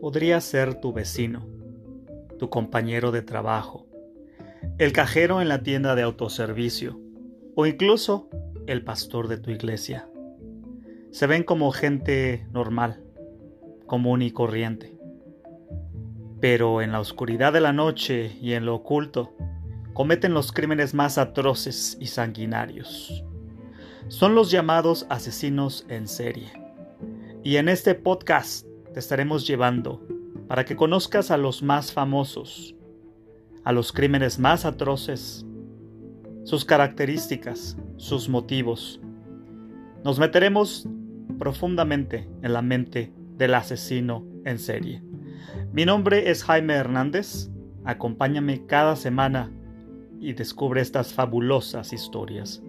podría ser tu vecino, tu compañero de trabajo, el cajero en la tienda de autoservicio o incluso el pastor de tu iglesia. Se ven como gente normal, común y corriente. Pero en la oscuridad de la noche y en lo oculto, cometen los crímenes más atroces y sanguinarios. Son los llamados asesinos en serie. Y en este podcast estaremos llevando para que conozcas a los más famosos, a los crímenes más atroces, sus características, sus motivos. Nos meteremos profundamente en la mente del asesino en serie. Mi nombre es Jaime Hernández. Acompáñame cada semana y descubre estas fabulosas historias.